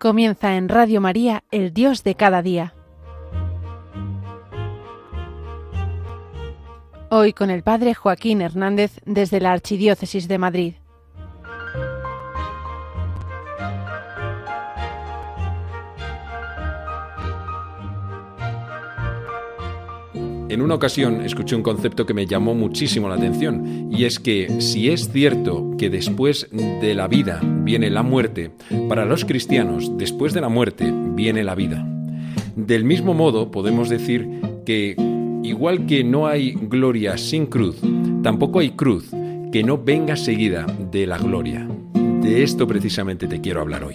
Comienza en Radio María, el Dios de cada día. Hoy con el Padre Joaquín Hernández desde la Archidiócesis de Madrid. En una ocasión escuché un concepto que me llamó muchísimo la atención, y es que si es cierto que después de la vida viene la muerte, para los cristianos después de la muerte viene la vida. Del mismo modo podemos decir que igual que no hay gloria sin cruz, tampoco hay cruz que no venga seguida de la gloria. De esto precisamente te quiero hablar hoy.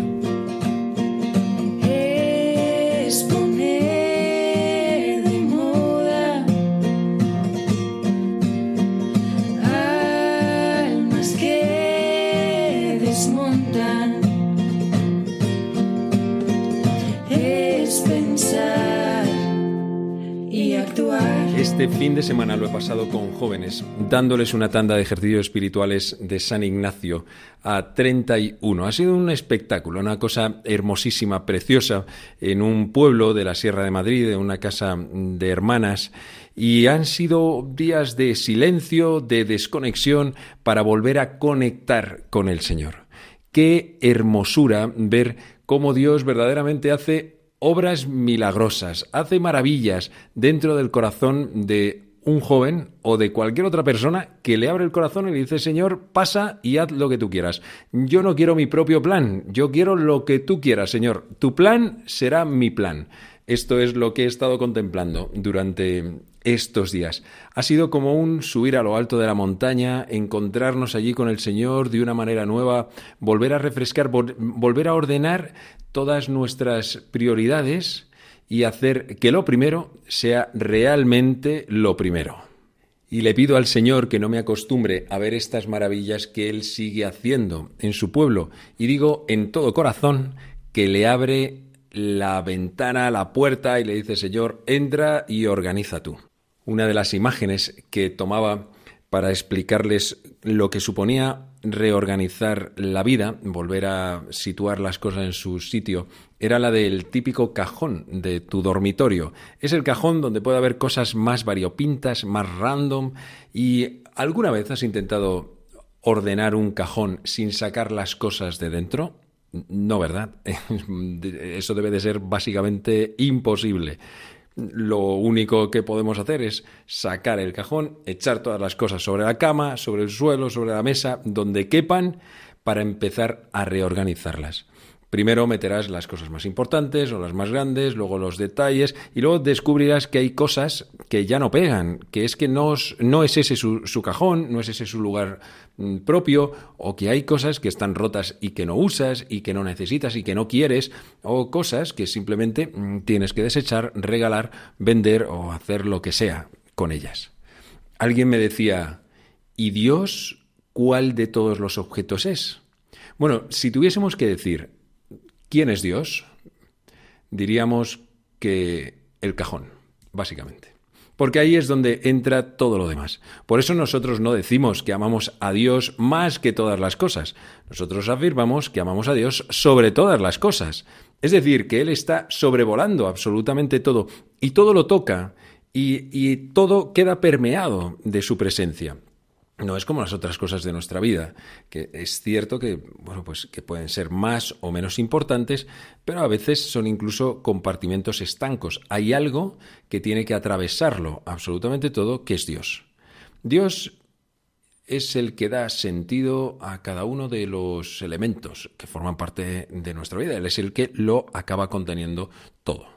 Este fin de semana lo he pasado con jóvenes, dándoles una tanda de ejercicios espirituales de San Ignacio a 31. Ha sido un espectáculo, una cosa hermosísima, preciosa, en un pueblo de la Sierra de Madrid, en una casa de hermanas. Y han sido días de silencio, de desconexión, para volver a conectar con el Señor. Qué hermosura ver cómo Dios verdaderamente hace obras milagrosas, hace maravillas dentro del corazón de un joven o de cualquier otra persona que le abre el corazón y le dice, Señor, pasa y haz lo que tú quieras. Yo no quiero mi propio plan, yo quiero lo que tú quieras, Señor. Tu plan será mi plan. Esto es lo que he estado contemplando durante estos días. Ha sido como un subir a lo alto de la montaña, encontrarnos allí con el Señor de una manera nueva, volver a refrescar, volver a ordenar todas nuestras prioridades y hacer que lo primero sea realmente lo primero. Y le pido al Señor que no me acostumbre a ver estas maravillas que Él sigue haciendo en su pueblo. Y digo en todo corazón que le abre la ventana, la puerta y le dice, Señor, entra y organiza tú. Una de las imágenes que tomaba para explicarles lo que suponía reorganizar la vida, volver a situar las cosas en su sitio, era la del típico cajón de tu dormitorio. Es el cajón donde puede haber cosas más variopintas, más random, y ¿alguna vez has intentado ordenar un cajón sin sacar las cosas de dentro? No, ¿verdad? Eso debe de ser básicamente imposible. Lo único que podemos hacer es sacar el cajón, echar todas las cosas sobre la cama, sobre el suelo, sobre la mesa, donde quepan, para empezar a reorganizarlas. Primero meterás las cosas más importantes o las más grandes, luego los detalles y luego descubrirás que hay cosas que ya no pegan, que es que no, es ese su, su, cajón, no es ese su lugar mm, propio o que hay cosas que están rotas y que no usas y que no necesitas y que no quieres o cosas que simplemente mm, tienes que desechar, regalar, vender o hacer lo que sea con ellas. Alguien me decía, ¿y Dios cuál de todos los objetos es? Bueno, si tuviésemos que decir ¿Quién es Dios? Diríamos que el cajón, básicamente. Porque ahí es donde entra todo lo demás. Por eso nosotros no decimos que amamos a Dios más que todas las cosas. Nosotros afirmamos que amamos a Dios sobre todas las cosas. Es decir, que Él está sobrevolando absolutamente todo y todo lo toca y, y todo queda permeado de su presencia no es como las otras cosas de nuestra vida, que es cierto que, bueno, pues que pueden ser más o menos importantes, pero a veces son incluso compartimentos estancos. Hay algo que tiene que atravesarlo absolutamente todo, que es Dios. Dios es el que da sentido a cada uno de los elementos que forman parte de nuestra vida. Él es el que lo acaba conteniendo todo.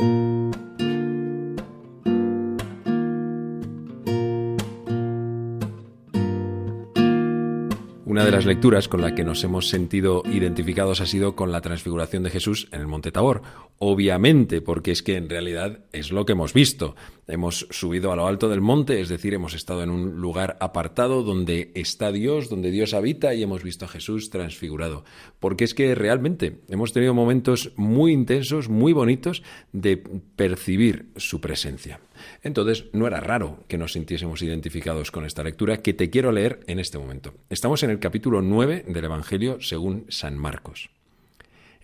Una de las lecturas con la que nos hemos sentido identificados ha sido con la transfiguración de Jesús en el Monte Tabor. Obviamente, porque es que en realidad es lo que hemos visto. Hemos subido a lo alto del monte, es decir, hemos estado en un lugar apartado donde está Dios, donde Dios habita y hemos visto a Jesús transfigurado. Porque es que realmente hemos tenido momentos muy intensos, muy bonitos de percibir su presencia. Entonces, no era raro que nos sintiésemos identificados con esta lectura que te quiero leer en este momento. Estamos en el capítulo 9 del Evangelio según San Marcos.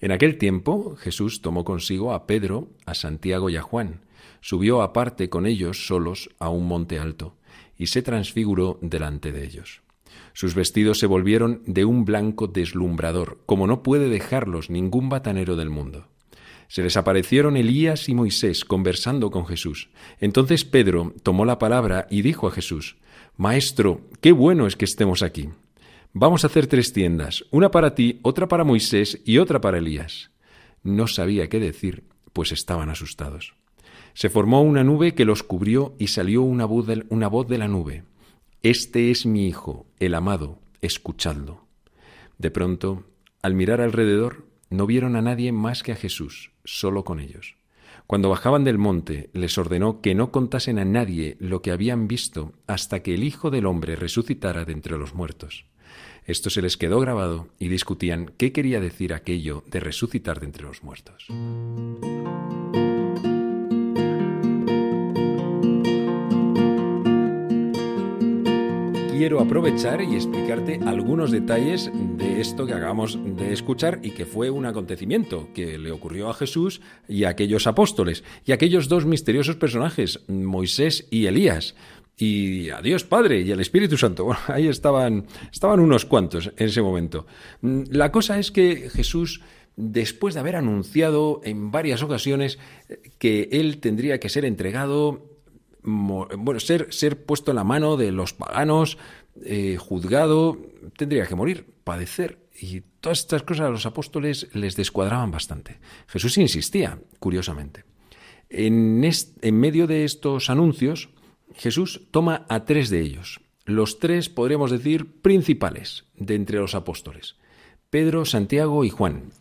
En aquel tiempo Jesús tomó consigo a Pedro, a Santiago y a Juan, subió aparte con ellos solos a un monte alto, y se transfiguró delante de ellos. Sus vestidos se volvieron de un blanco deslumbrador, como no puede dejarlos ningún batanero del mundo. Se les aparecieron Elías y Moisés conversando con Jesús. Entonces Pedro tomó la palabra y dijo a Jesús, Maestro, qué bueno es que estemos aquí. Vamos a hacer tres tiendas, una para ti, otra para Moisés y otra para Elías. No sabía qué decir, pues estaban asustados. Se formó una nube que los cubrió y salió una voz de, una voz de la nube. Este es mi Hijo, el amado, escuchadlo. De pronto, al mirar alrededor, no vieron a nadie más que a Jesús, solo con ellos. Cuando bajaban del monte, les ordenó que no contasen a nadie lo que habían visto hasta que el Hijo del Hombre resucitara de entre los muertos. Esto se les quedó grabado y discutían qué quería decir aquello de resucitar de entre los muertos. Quiero aprovechar y explicarte algunos detalles de esto que acabamos de escuchar y que fue un acontecimiento que le ocurrió a Jesús y a aquellos apóstoles y a aquellos dos misteriosos personajes, Moisés y Elías. Y a Dios Padre y al Espíritu Santo. Bueno, ahí estaban, estaban unos cuantos en ese momento. La cosa es que Jesús después de haber anunciado en varias ocasiones que él tendría que ser entregado bueno, ser, ser puesto en la mano de los paganos, eh, juzgado, tendría que morir, padecer. Y todas estas cosas a los apóstoles les descuadraban bastante. Jesús insistía, curiosamente. En, en medio de estos anuncios, Jesús toma a tres de ellos, los tres, podríamos decir, principales de entre los apóstoles, Pedro, Santiago y Juan,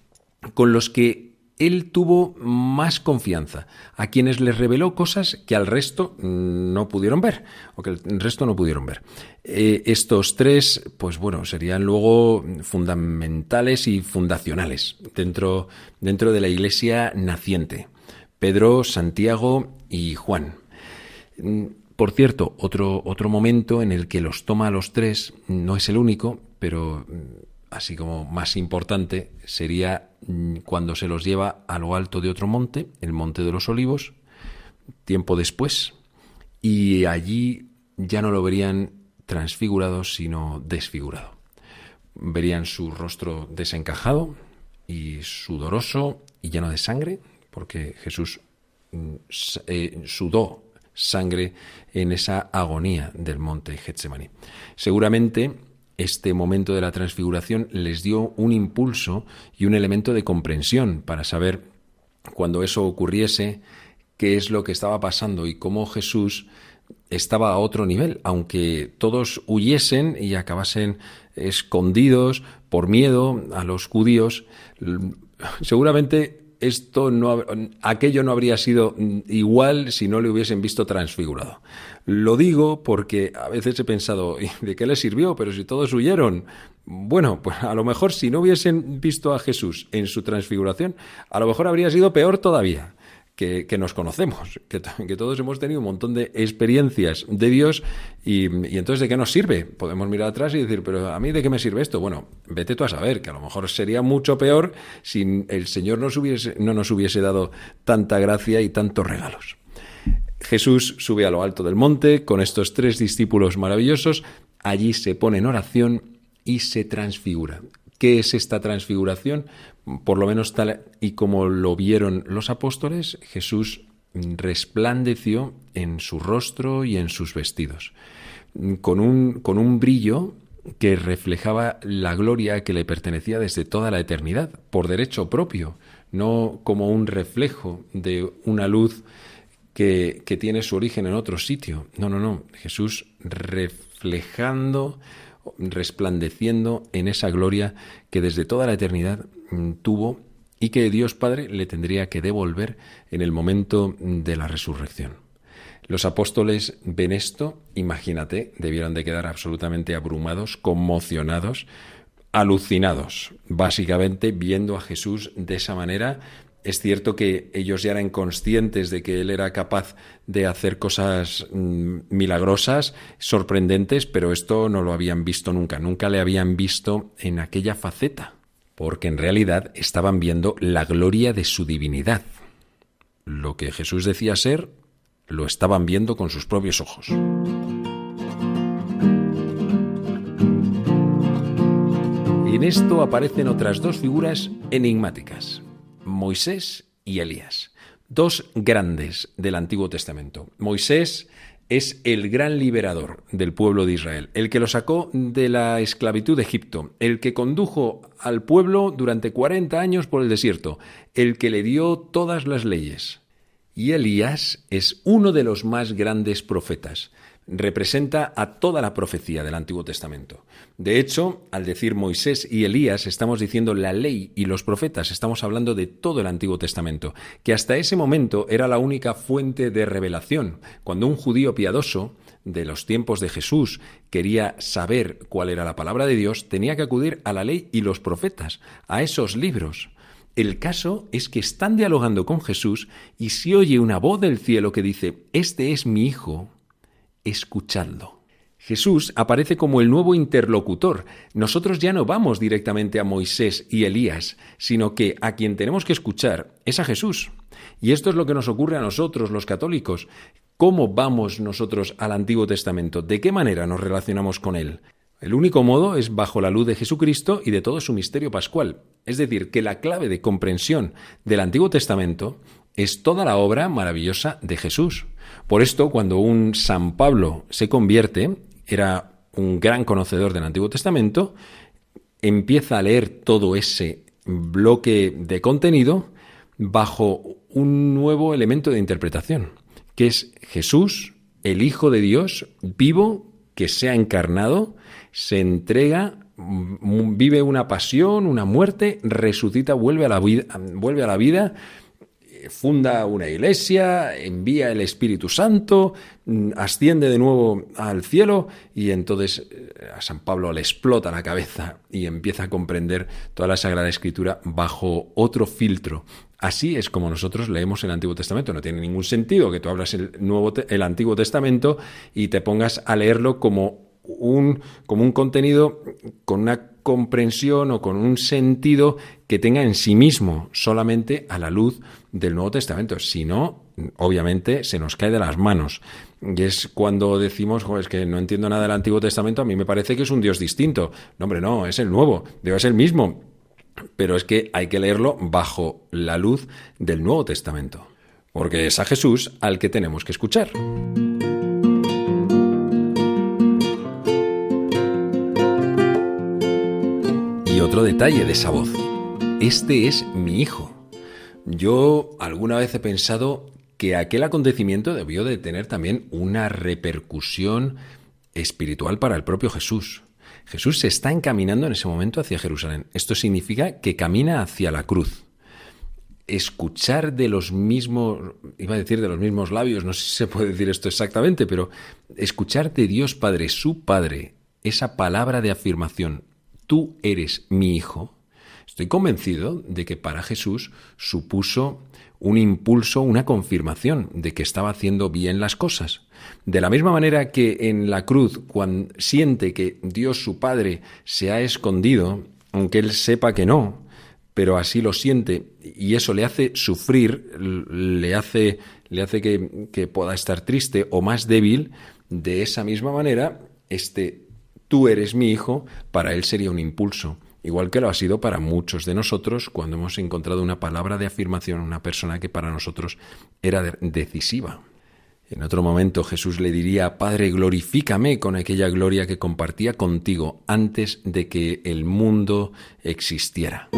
con los que él tuvo más confianza, a quienes les reveló cosas que al resto no pudieron ver, o que el resto no pudieron ver. Eh, estos tres, pues bueno, serían luego fundamentales y fundacionales dentro, dentro de la iglesia naciente. Pedro, Santiago y Juan. Mm, por cierto, otro, otro momento en el que los toma a los tres, no es el único, pero así como más importante, sería mm, cuando se los lleva a lo alto de otro monte, el Monte de los Olivos, tiempo después, y allí ya no lo verían transfigurado, sino desfigurado. Verían su rostro desencajado y sudoroso y lleno de sangre, porque Jesús mm, eh, sudó sangre en esa agonía del monte Getsemaní. Seguramente este momento de la transfiguración les dio un impulso y un elemento de comprensión para saber cuando eso ocurriese qué es lo que estaba pasando y cómo Jesús estaba a otro nivel, aunque todos huyesen y acabasen escondidos por miedo a los judíos, seguramente esto no, aquello no habría sido igual si no le hubiesen visto transfigurado. Lo digo porque a veces he pensado, ¿de qué le sirvió? Pero si todos huyeron. Bueno, pues a lo mejor si no hubiesen visto a Jesús en su transfiguración, a lo mejor habría sido peor todavía que, nos conocemos, que, todos hemos tenido un montón de experiencias de Dios y, entonces ¿de qué nos sirve? Podemos mirar atrás y decir, pero ¿a mí de qué me sirve esto? Bueno, vete tú a saber, que a lo mejor sería mucho peor si el Señor hubiese, no nos hubiese dado tanta gracia y tantos regalos. Jesús sube a lo alto del monte con estos tres discípulos maravillosos, allí se pone en oración y se transfigura. ¿Qué es esta transfiguración? Por lo menos tal y como lo vieron los apóstoles, Jesús resplandeció en su rostro y en sus vestidos, con un, con un brillo que reflejaba la gloria que le pertenecía desde toda la eternidad, por derecho propio, no como un reflejo de una luz que, tiene su origen en otro sitio. No, no, no. Jesús reflejando resplandeciendo en esa gloria que desde toda la eternidad mm, tuvo y que Dios Padre le tendría que devolver en el momento de la resurrección. Los apóstoles ven esto, imagínate, debieron de quedar absolutamente abrumados, conmocionados, alucinados, básicamente viendo a Jesús de esa manera. Es cierto que ellos ya eran conscientes de que Él era capaz de hacer cosas mm, milagrosas, sorprendentes, pero esto no lo habían visto nunca, nunca le habían visto en aquella faceta, porque en realidad estaban viendo la gloria de su divinidad. Lo que Jesús decía ser, lo estaban viendo con sus propios ojos. En esto aparecen otras dos figuras enigmáticas, Moisés y Elías, dos grandes del Antiguo Testamento. Moisés es el gran liberador del pueblo de Israel, el que lo sacó de la esclavitud de Egipto, el que condujo al pueblo durante 40 años por el desierto, el que le dio todas las leyes. Y Elías es uno de los más grandes profetas. Representa a toda la profecía del Antiguo Testamento. De hecho, al decir Moisés y Elías, estamos diciendo la ley y los profetas, estamos hablando de todo el Antiguo Testamento, que hasta ese momento era la única fuente de revelación. Cuando un judío piadoso de los tiempos de Jesús quería saber cuál era la palabra de Dios, tenía que acudir a la ley y los profetas, a esos libros. El caso es que están dialogando con Jesús y se oye una voz del cielo que dice, Este es mi Hijo, escuchadlo. Jesús aparece como el nuevo interlocutor. Nosotros ya no vamos directamente a Moisés y Elías, sino que a quien tenemos que escuchar es a Jesús. Y esto es lo que nos ocurre a nosotros, los católicos. ¿Cómo vamos nosotros al Antiguo Testamento? ¿De qué manera nos relacionamos con él? El único modo es bajo la luz de Jesucristo y de todo su misterio pascual. Es decir, que la clave de comprensión del Antiguo Testamento es toda la obra maravillosa de Jesús. Por esto, cuando un San Pablo se convierte, era un gran conocedor del Antiguo Testamento, empieza a leer todo ese bloque de contenido bajo un nuevo elemento de interpretación, que es Jesús, el Hijo de Dios, vivo, que se ha encarnado, se entrega, vive una pasión, una muerte, resucita, vuelve a la vida, vuelve a la vida funda una iglesia, envía el Espíritu Santo, mm, asciende de nuevo al cielo y entonces eh, a San Pablo le explota la cabeza y empieza a comprender toda la Sagrada Escritura bajo otro filtro. Así es como nosotros leemos el Antiguo Testamento. No tiene ningún sentido que tú hablas el, Nuevo, el Antiguo Testamento y te pongas a leerlo como un, como un contenido con una comprensión o con un sentido que tenga en sí mismo solamente a la luz del Nuevo Testamento. Si no, obviamente se nos cae de las manos. Y es cuando decimos, es que no entiendo nada del Antiguo Testamento, a mí me parece que es un Dios distinto. No, hombre, no, es el nuevo, debe ser el mismo. Pero es que hay que leerlo bajo la luz del Nuevo Testamento. Porque es a Jesús al que tenemos que escuchar. Otro detalle de esa voz. Este es mi hijo. Yo alguna vez he pensado que aquel acontecimiento debió de tener también una repercusión espiritual para el propio Jesús. Jesús se está encaminando en ese momento hacia Jerusalén. Esto significa que camina hacia la cruz. Escuchar de los mismos, iba a decir de los mismos labios, no sé si se puede decir esto exactamente, pero escuchar de Dios Padre, su Padre, esa palabra de afirmación, tú eres mi hijo, estoy convencido de que para Jesús supuso un impulso, una confirmación de que estaba haciendo bien las cosas. De la misma manera que en la cruz, cuando siente que Dios su Padre se ha escondido, aunque él sepa que no, pero así lo siente y eso le hace sufrir, le hace, le hace que, que pueda estar triste o más débil, de esa misma manera, este tú eres mi hijo, para él sería un impulso, igual que lo ha sido para muchos de nosotros cuando hemos encontrado una palabra de afirmación, una persona que para nosotros era decisiva. En otro momento Jesús le diría, Padre, glorifícame con aquella gloria que compartía contigo antes de que el mundo existiera.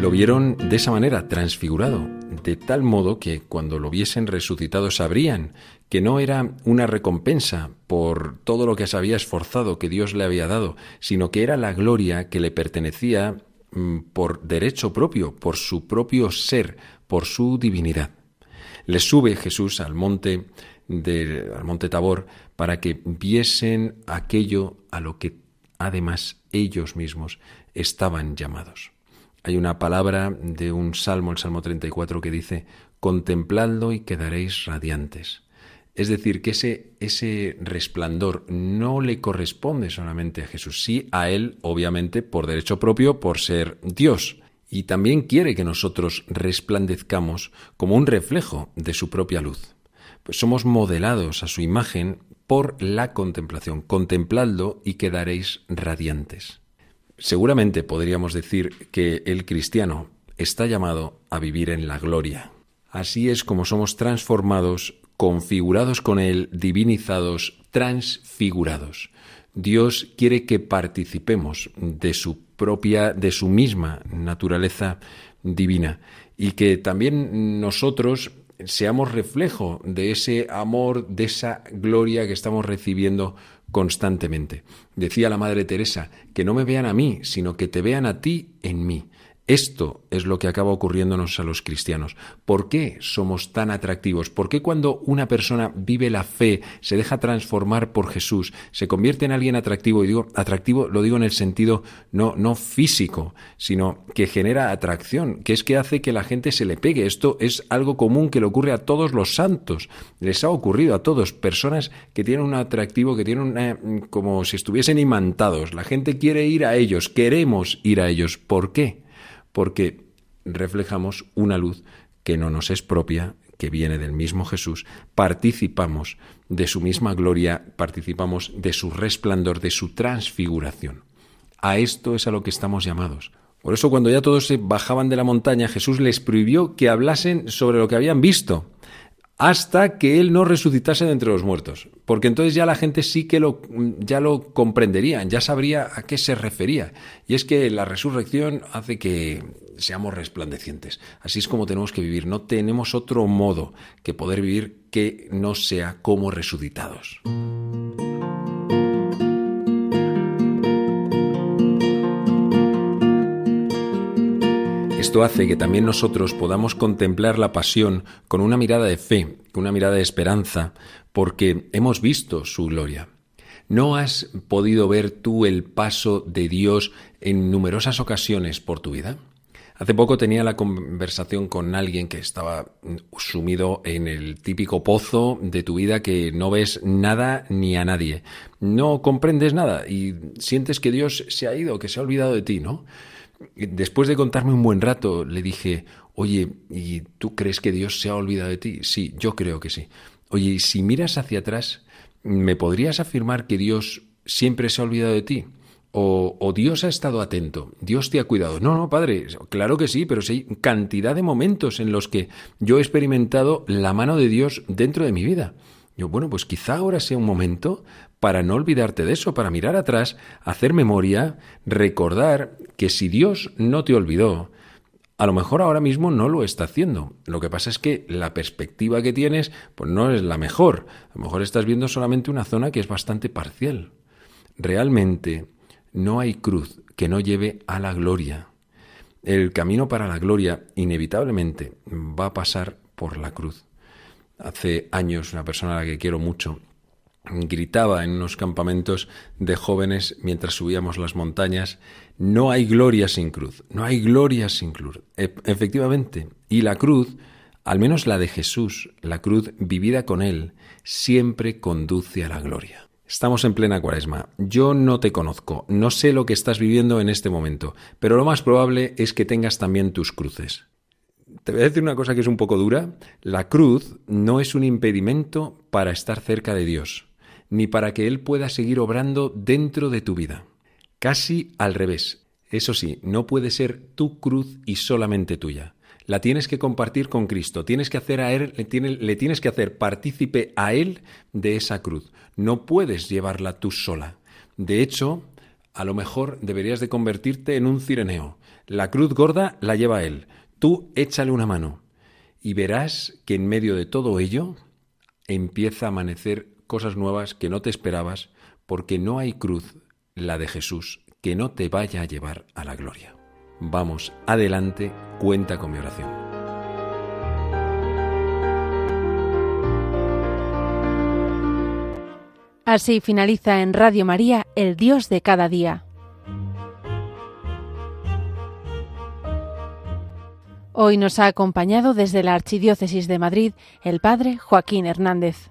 Lo vieron de esa manera, transfigurado, de tal modo que cuando lo viesen resucitado sabrían que no era una recompensa por todo lo que se había esforzado que Dios le había dado, sino que era la gloria que le pertenecía mm, por derecho propio, por su propio ser, por su divinidad. Le sube Jesús al monte al monte Tabor para que viesen aquello a lo que además ellos mismos estaban llamados. Hay una palabra de un salmo, el Salmo 34, que dice, contempladlo y quedaréis radiantes. Es decir, que ese, resplandor no le corresponde solamente a Jesús, sí a Él, obviamente, por derecho propio, por ser Dios. Y también quiere que nosotros resplandezcamos como un reflejo de su propia luz. Pues somos modelados a su imagen por la contemplación. Contempladlo y quedaréis radiantes. Seguramente podríamos decir que el cristiano está llamado a vivir en la gloria. Así es como somos transformados, configurados con Él, divinizados, transfigurados. Dios quiere que participemos de su propia, de su misma naturaleza divina y que también nosotros seamos reflejo de ese amor, de esa gloria que estamos recibiendo constantemente. Decía la Madre Teresa, que no me vean a mí, sino que te vean a ti en mí. Esto es lo que acaba ocurriéndonos a los cristianos. ¿Por qué somos tan atractivos? ¿Por qué cuando una persona vive la fe, se deja transformar por Jesús, se convierte en alguien atractivo? Y digo atractivo, lo digo en el sentido no, no físico, sino que genera atracción, que es que hace que la gente se le pegue. Esto es algo común que le ocurre a todos los santos. Les ha ocurrido a todos, personas que tienen un atractivo, que tienen una, como si estuviesen imantados. La gente quiere ir a ellos, queremos ir a ellos. ¿Por qué? Porque reflejamos una luz que no nos es propia, que viene del mismo Jesús, participamos de su misma gloria, participamos de su resplandor, de su transfiguración. A esto es a lo que estamos llamados. Por eso cuando ya todos se bajaban de la montaña, Jesús les prohibió que hablasen sobre lo que habían visto, hasta que él no resucitase de entre los muertos, porque entonces ya la gente sí que lo ya lo comprendería, ya sabría a qué se refería. Y es que la resurrección hace que seamos resplandecientes. Así es como tenemos que vivir, no tenemos otro modo que poder vivir que no sea como resucitados. Esto hace que también nosotros podamos contemplar la pasión con una mirada de fe, con una mirada de esperanza, porque hemos visto su gloria. ¿No has podido ver tú el paso de Dios en numerosas ocasiones por tu vida? Hace poco tenía la conversación con alguien que estaba sumido en el típico pozo de tu vida que no ves nada ni a nadie. No comprendes nada y sientes que Dios se ha ido, que se ha olvidado de ti, ¿no? Después de contarme un buen rato, le dije, oye, ¿y tú crees que Dios se ha olvidado de ti? Sí, yo creo que sí. Oye, si miras hacia atrás, ¿me podrías afirmar que Dios siempre se ha olvidado de ti? O, o, Dios ha estado atento, Dios te ha cuidado. No, no, padre, claro que sí, pero sí hay cantidad de momentos en los que yo he experimentado la mano de Dios dentro de mi vida. Yo, bueno, pues quizá ahora sea un momento para no olvidarte de eso, para mirar atrás, hacer memoria, recordar que si Dios no te olvidó, a lo mejor ahora mismo no lo está haciendo. Lo que pasa es que la perspectiva que tienes pues no es la mejor. A lo mejor estás viendo solamente una zona que es bastante parcial. Realmente no hay cruz que no lleve a la gloria. El camino para la gloria inevitablemente va a pasar por la cruz. Hace años una persona a la que quiero mucho gritaba en unos campamentos de jóvenes mientras subíamos las montañas, no hay gloria sin cruz, no hay gloria sin cruz. E, efectivamente, y la cruz, al menos la de Jesús, la cruz vivida con Él, siempre conduce a la gloria. Estamos en plena cuaresma. Yo no te conozco, no sé lo que estás viviendo en este momento, pero lo más probable es que tengas también tus cruces. Te voy a decir una cosa que es un poco dura. La cruz no es un impedimento para estar cerca de Dios ni para que Él pueda seguir obrando dentro de tu vida. Casi al revés. Eso sí, no puede ser tu cruz y solamente tuya. La tienes que compartir con Cristo, tienes que hacer a él, le, tienes que hacer partícipe a Él de esa cruz. No puedes llevarla tú sola. De hecho, a lo mejor deberías de convertirte en un cireneo. La cruz gorda la lleva él. Tú échale una mano y verás que en medio de todo ello empieza a amanecer cosas nuevas que no te esperabas, porque no hay cruz, la de Jesús, que no te vaya a llevar a la gloria. Vamos, adelante, cuenta con mi oración. Así finaliza en Radio María El Dios de cada día. Hoy nos ha acompañado desde la Archidiócesis de Madrid el Padre Joaquín Hernández.